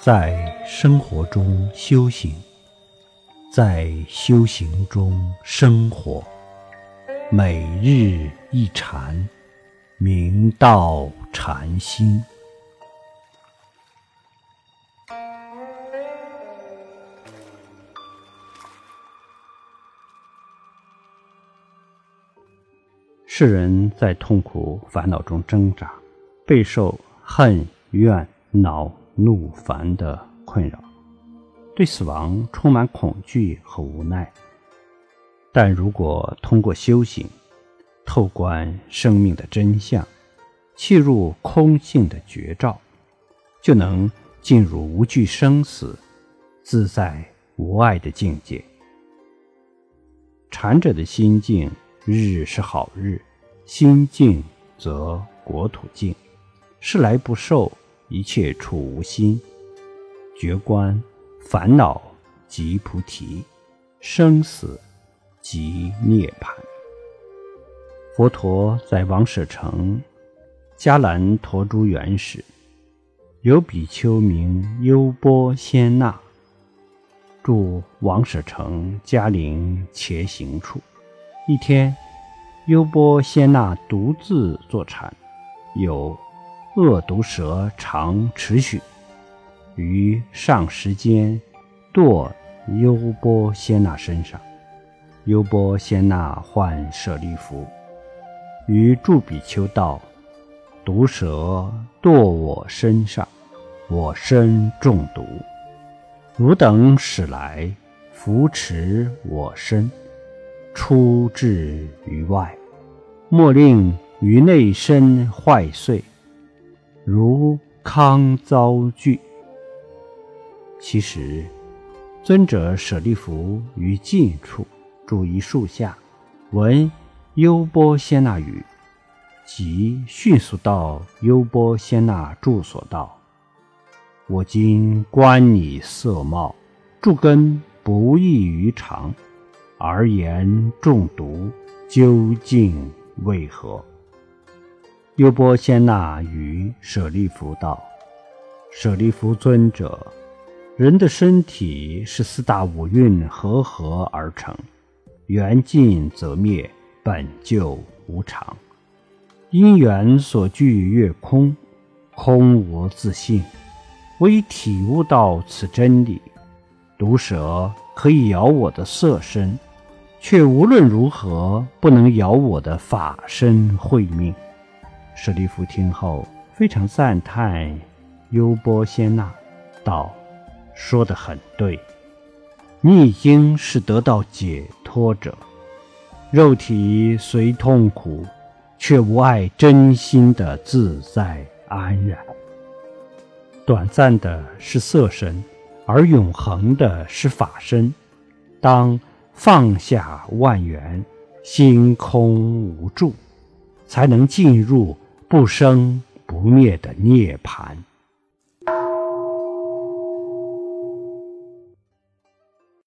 在生活中修行，在修行中生活，每日一禅，明道禅心。世人在痛苦烦恼中挣扎，备受恨怨恼怒烦的困扰，对死亡充满恐惧和无奈。但如果通过修行，透观生命的真相，契入空性的绝照，就能进入无惧生死、自在无碍的境界。禅者的心境，日是好日。心静则国土静，是来不受，一切处无心。觉观烦恼即菩提，生死即涅槃。佛陀在王舍城迦兰陀珠园时，有比丘名优波仙那，住王舍城迦陵伽行处。一天。优波仙那独自坐禅，有恶毒蛇常持许，于上时间堕优波仙那身上。优波仙那唤舍利弗，于诸比丘道：“毒蛇堕我身上，我身中毒，汝等使来扶持我身，出至于外。”莫令于内身坏碎，如康遭惧。其实，尊者舍利弗于近处住一树下，闻优波仙那语，即迅速到优波仙那住所道：“我今观你色貌，诸根不异于常，而言中毒，究竟？”为何？优波仙那与舍利弗道：“舍利弗尊者，人的身体是四大五蕴合合而成，缘尽则灭，本就无常。因缘所聚越空，空无自性。我已体悟到此真理，毒蛇可以咬我的色身。”却无论如何不能咬我的法身慧命。舍利弗听后非常赞叹优波仙那，道：“说得很对，你已经是得到解脱者。肉体虽痛苦，却无碍真心的自在安然。短暂的是色身，而永恒的是法身。当。”放下万缘，心空无住，才能进入不生不灭的涅槃。